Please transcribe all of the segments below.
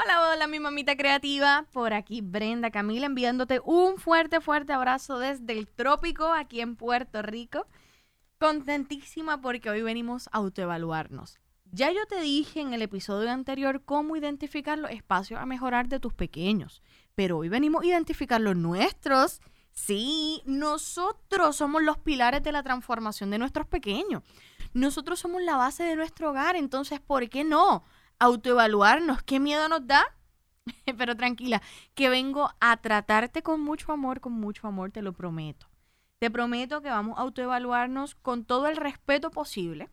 Hola, hola, mi mamita creativa. Por aquí Brenda Camila enviándote un fuerte, fuerte abrazo desde el trópico aquí en Puerto Rico. Contentísima porque hoy venimos a autoevaluarnos. Ya yo te dije en el episodio anterior cómo identificar los espacios a mejorar de tus pequeños, pero hoy venimos a identificar los nuestros. Sí, nosotros somos los pilares de la transformación de nuestros pequeños. Nosotros somos la base de nuestro hogar, entonces, ¿por qué no? Autoevaluarnos. ¿Qué miedo nos da? Pero tranquila, que vengo a tratarte con mucho amor, con mucho amor, te lo prometo. Te prometo que vamos a autoevaluarnos con todo el respeto posible.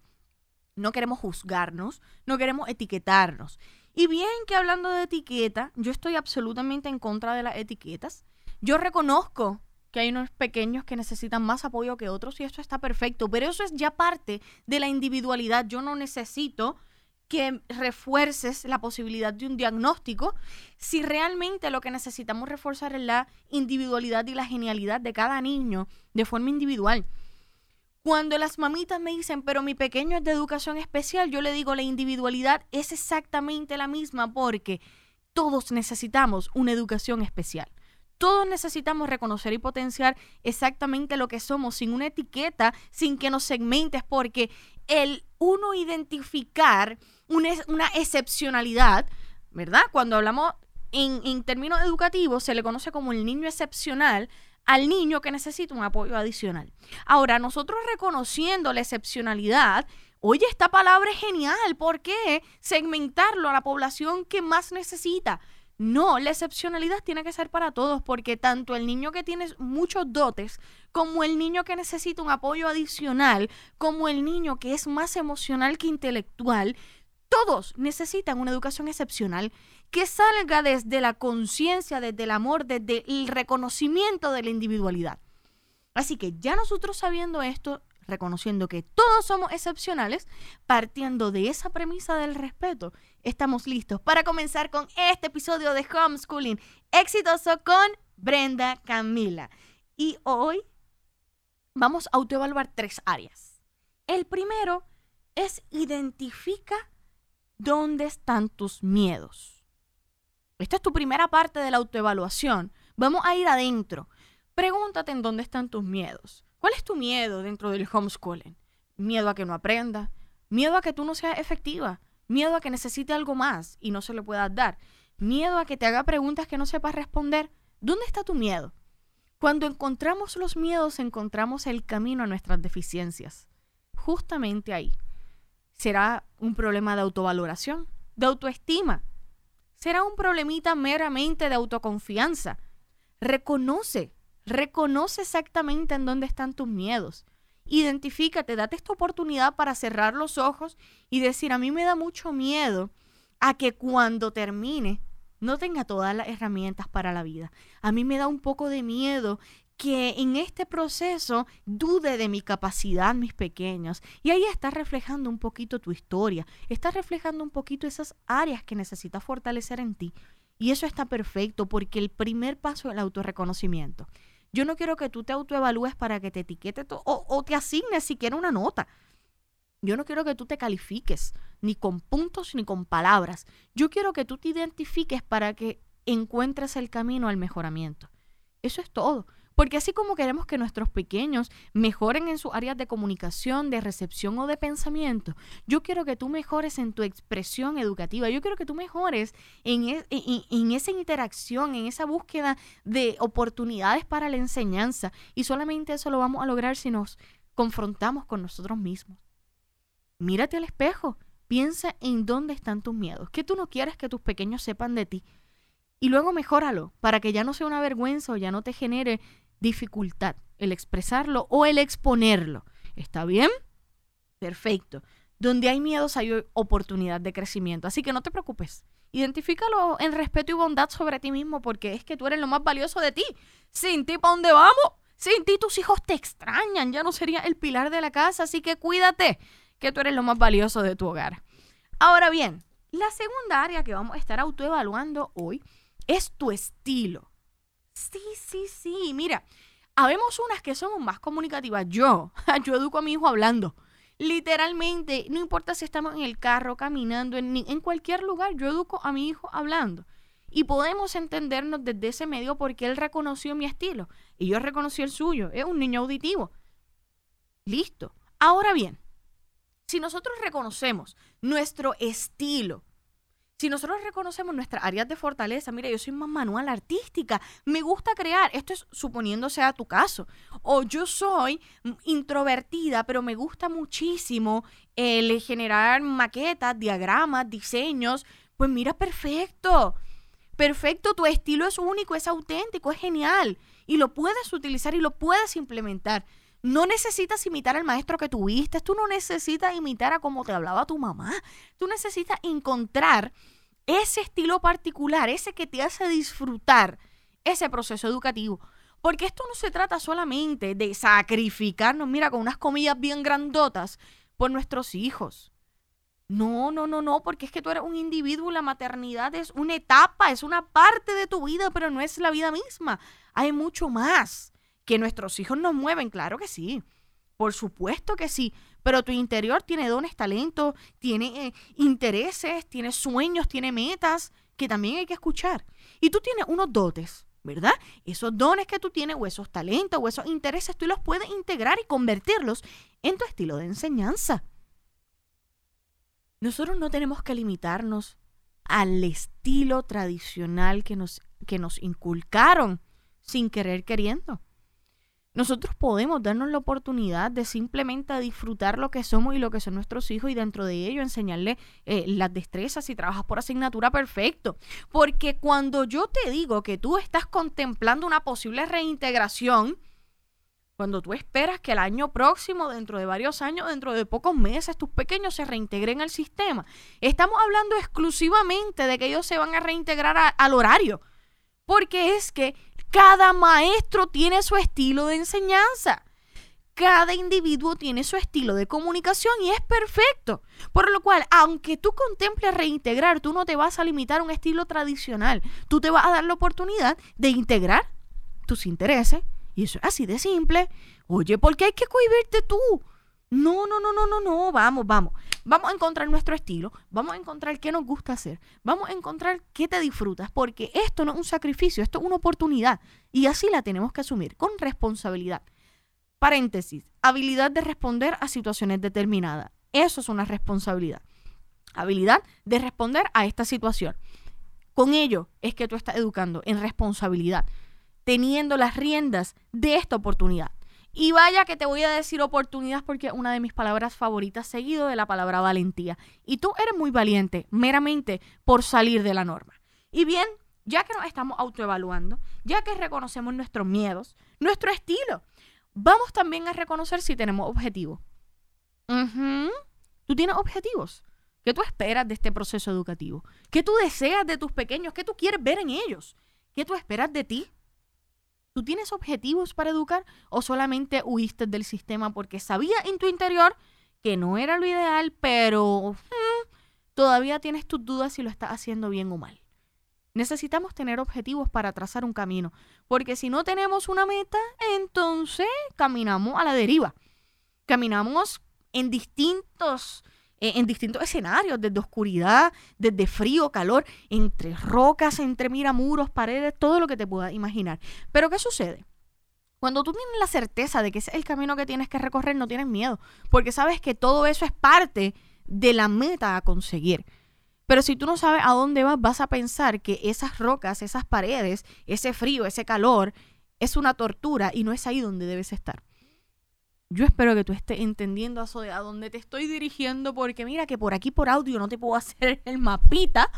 No queremos juzgarnos, no queremos etiquetarnos. Y bien que hablando de etiqueta, yo estoy absolutamente en contra de las etiquetas. Yo reconozco que hay unos pequeños que necesitan más apoyo que otros y esto está perfecto, pero eso es ya parte de la individualidad. Yo no necesito que refuerces la posibilidad de un diagnóstico si realmente lo que necesitamos reforzar es la individualidad y la genialidad de cada niño de forma individual. Cuando las mamitas me dicen, pero mi pequeño es de educación especial, yo le digo, la individualidad es exactamente la misma porque todos necesitamos una educación especial. Todos necesitamos reconocer y potenciar exactamente lo que somos sin una etiqueta, sin que nos segmentes, porque el uno identificar una, una excepcionalidad, ¿verdad? Cuando hablamos en, en términos educativos, se le conoce como el niño excepcional al niño que necesita un apoyo adicional. Ahora, nosotros reconociendo la excepcionalidad, oye, esta palabra es genial, ¿por qué segmentarlo a la población que más necesita? No, la excepcionalidad tiene que ser para todos, porque tanto el niño que tiene muchos dotes, como el niño que necesita un apoyo adicional, como el niño que es más emocional que intelectual, todos necesitan una educación excepcional que salga desde la conciencia, desde el amor, desde el reconocimiento de la individualidad. Así que ya nosotros sabiendo esto, reconociendo que todos somos excepcionales, partiendo de esa premisa del respeto, estamos listos para comenzar con este episodio de Homeschooling exitoso con Brenda Camila. Y hoy vamos a autoevaluar tres áreas. El primero es identifica dónde están tus miedos. Esta es tu primera parte de la autoevaluación. Vamos a ir adentro. Pregúntate en dónde están tus miedos. ¿Cuál es tu miedo dentro del homeschooling? Miedo a que no aprenda, miedo a que tú no seas efectiva, miedo a que necesite algo más y no se lo puedas dar, miedo a que te haga preguntas que no sepas responder. ¿Dónde está tu miedo? Cuando encontramos los miedos, encontramos el camino a nuestras deficiencias. Justamente ahí. ¿Será un problema de autovaloración, de autoestima? ¿Será un problemita meramente de autoconfianza? Reconoce Reconoce exactamente en dónde están tus miedos. Identifícate, date esta oportunidad para cerrar los ojos y decir, a mí me da mucho miedo a que cuando termine no tenga todas las herramientas para la vida. A mí me da un poco de miedo que en este proceso dude de mi capacidad, mis pequeños. Y ahí está reflejando un poquito tu historia, está reflejando un poquito esas áreas que necesitas fortalecer en ti. Y eso está perfecto porque el primer paso es el autorreconocimiento. Yo no quiero que tú te autoevalúes para que te etiquete o, o te asignes siquiera una nota. Yo no quiero que tú te califiques, ni con puntos ni con palabras. Yo quiero que tú te identifiques para que encuentres el camino al mejoramiento. Eso es todo. Porque así como queremos que nuestros pequeños mejoren en sus áreas de comunicación, de recepción o de pensamiento, yo quiero que tú mejores en tu expresión educativa, yo quiero que tú mejores en, e, en, esa interacción, en esa búsqueda de oportunidades para la enseñanza. Y solamente eso lo vamos a lograr si nos confrontamos con nosotros mismos. Mírate al espejo, piensa en dónde están tus miedos, qué tú no quieres que tus pequeños sepan de ti. Y luego mejóralo para que ya no sea una vergüenza o ya no te genere dificultad el expresarlo o el exponerlo. ¿Está bien? Perfecto. Donde hay miedos hay oportunidad de crecimiento. Así que no te preocupes. Identifícalo en respeto y bondad sobre ti mismo porque es que tú eres lo más valioso de ti. Sin ti, ¿para dónde vamos? Sin ti tus hijos te extrañan. Ya no sería el pilar de la casa. Así que cuídate, que tú eres lo más valioso de tu hogar. Ahora bien, la segunda área que vamos a estar autoevaluando hoy es tu estilo. Sí, sí, sí. Mira, habemos unas que somos más comunicativas. Yo, yo educo a mi hijo hablando. Literalmente, no importa si estamos en el carro, caminando, en, en cualquier lugar, yo educo a mi hijo hablando. Y podemos entendernos desde ese medio porque él reconoció mi estilo y yo reconocí el suyo. Es un niño auditivo. Listo. Ahora bien, si nosotros reconocemos nuestro estilo, si nosotros reconocemos nuestras áreas de fortaleza, mira, yo soy más manual artística, me gusta crear, esto es suponiendo sea tu caso, o yo soy introvertida, pero me gusta muchísimo el generar maquetas, diagramas, diseños, pues mira, perfecto, perfecto, tu estilo es único, es auténtico, es genial, y lo puedes utilizar y lo puedes implementar. No necesitas imitar al maestro que tuviste, tú no necesitas imitar a cómo te hablaba tu mamá, tú necesitas encontrar ese estilo particular, ese que te hace disfrutar ese proceso educativo. Porque esto no se trata solamente de sacrificarnos, mira, con unas comillas bien grandotas por nuestros hijos. No, no, no, no, porque es que tú eres un individuo, la maternidad es una etapa, es una parte de tu vida, pero no es la vida misma. Hay mucho más que nuestros hijos nos mueven, claro que sí. Por supuesto que sí, pero tu interior tiene dones, talentos, tiene eh, intereses, tiene sueños, tiene metas que también hay que escuchar. Y tú tienes unos dotes, ¿verdad? Esos dones que tú tienes o esos talentos o esos intereses, tú los puedes integrar y convertirlos en tu estilo de enseñanza. Nosotros no tenemos que limitarnos al estilo tradicional que nos, que nos inculcaron sin querer queriendo. Nosotros podemos darnos la oportunidad de simplemente disfrutar lo que somos y lo que son nuestros hijos y dentro de ello enseñarles eh, las destrezas si trabajas por asignatura perfecto. Porque cuando yo te digo que tú estás contemplando una posible reintegración, cuando tú esperas que el año próximo, dentro de varios años, dentro de pocos meses, tus pequeños se reintegren al sistema, estamos hablando exclusivamente de que ellos se van a reintegrar al horario. Porque es que cada maestro tiene su estilo de enseñanza. Cada individuo tiene su estilo de comunicación y es perfecto. Por lo cual, aunque tú contemples reintegrar, tú no te vas a limitar a un estilo tradicional. Tú te vas a dar la oportunidad de integrar tus intereses. Y eso es así de simple. Oye, ¿por qué hay que cohibirte tú? No, no, no, no, no, no. Vamos, vamos. Vamos a encontrar nuestro estilo, vamos a encontrar qué nos gusta hacer, vamos a encontrar qué te disfrutas, porque esto no es un sacrificio, esto es una oportunidad y así la tenemos que asumir con responsabilidad. Paréntesis, habilidad de responder a situaciones determinadas. Eso es una responsabilidad. Habilidad de responder a esta situación. Con ello es que tú estás educando en responsabilidad, teniendo las riendas de esta oportunidad. Y vaya que te voy a decir oportunidad porque es una de mis palabras favoritas seguido de la palabra valentía. Y tú eres muy valiente, meramente por salir de la norma. Y bien, ya que nos estamos autoevaluando, ya que reconocemos nuestros miedos, nuestro estilo, vamos también a reconocer si tenemos objetivos. Tú tienes objetivos. ¿Qué tú esperas de este proceso educativo? ¿Qué tú deseas de tus pequeños? ¿Qué tú quieres ver en ellos? ¿Qué tú esperas de ti? ¿Tú tienes objetivos para educar o solamente huiste del sistema porque sabías en tu interior que no era lo ideal, pero mm, todavía tienes tus dudas si lo estás haciendo bien o mal? Necesitamos tener objetivos para trazar un camino, porque si no tenemos una meta, entonces caminamos a la deriva. Caminamos en distintos eh, en distintos escenarios, desde oscuridad, desde frío, calor, entre rocas, entre miramuros, paredes, todo lo que te puedas imaginar. Pero ¿qué sucede? Cuando tú tienes la certeza de que ese es el camino que tienes que recorrer, no tienes miedo, porque sabes que todo eso es parte de la meta a conseguir. Pero si tú no sabes a dónde vas, vas a pensar que esas rocas, esas paredes, ese frío, ese calor, es una tortura y no es ahí donde debes estar. Yo espero que tú estés entendiendo a dónde te estoy dirigiendo, porque mira que por aquí por audio no te puedo hacer el mapita,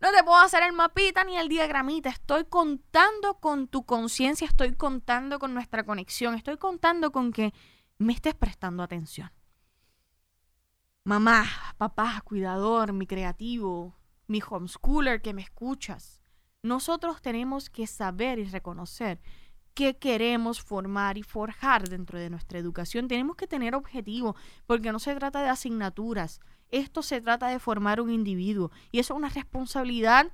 no te puedo hacer el mapita ni el diagramita. Estoy contando con tu conciencia, estoy contando con nuestra conexión, estoy contando con que me estés prestando atención. Mamá, papá, cuidador, mi creativo, mi homeschooler que me escuchas, nosotros tenemos que saber y reconocer qué queremos formar y forjar dentro de nuestra educación. Tenemos que tener objetivos, porque no se trata de asignaturas, esto se trata de formar un individuo y eso es una responsabilidad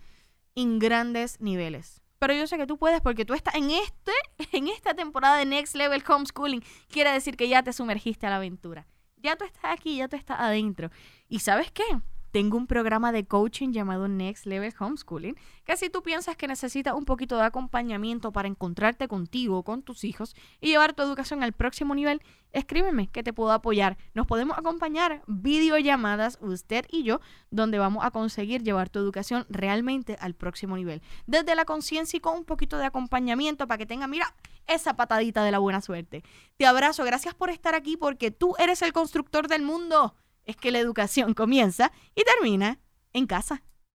en grandes niveles. Pero yo sé que tú puedes porque tú estás en este en esta temporada de Next Level Homeschooling, quiere decir que ya te sumergiste a la aventura. Ya tú estás aquí, ya tú estás adentro. ¿Y sabes qué? Tengo un programa de coaching llamado Next Level Homeschooling, que si tú piensas que necesitas un poquito de acompañamiento para encontrarte contigo, con tus hijos y llevar tu educación al próximo nivel, escríbeme que te puedo apoyar. Nos podemos acompañar videollamadas, usted y yo, donde vamos a conseguir llevar tu educación realmente al próximo nivel. Desde la conciencia y con un poquito de acompañamiento para que tenga, mira, esa patadita de la buena suerte. Te abrazo, gracias por estar aquí porque tú eres el constructor del mundo es que la educación comienza y termina en casa.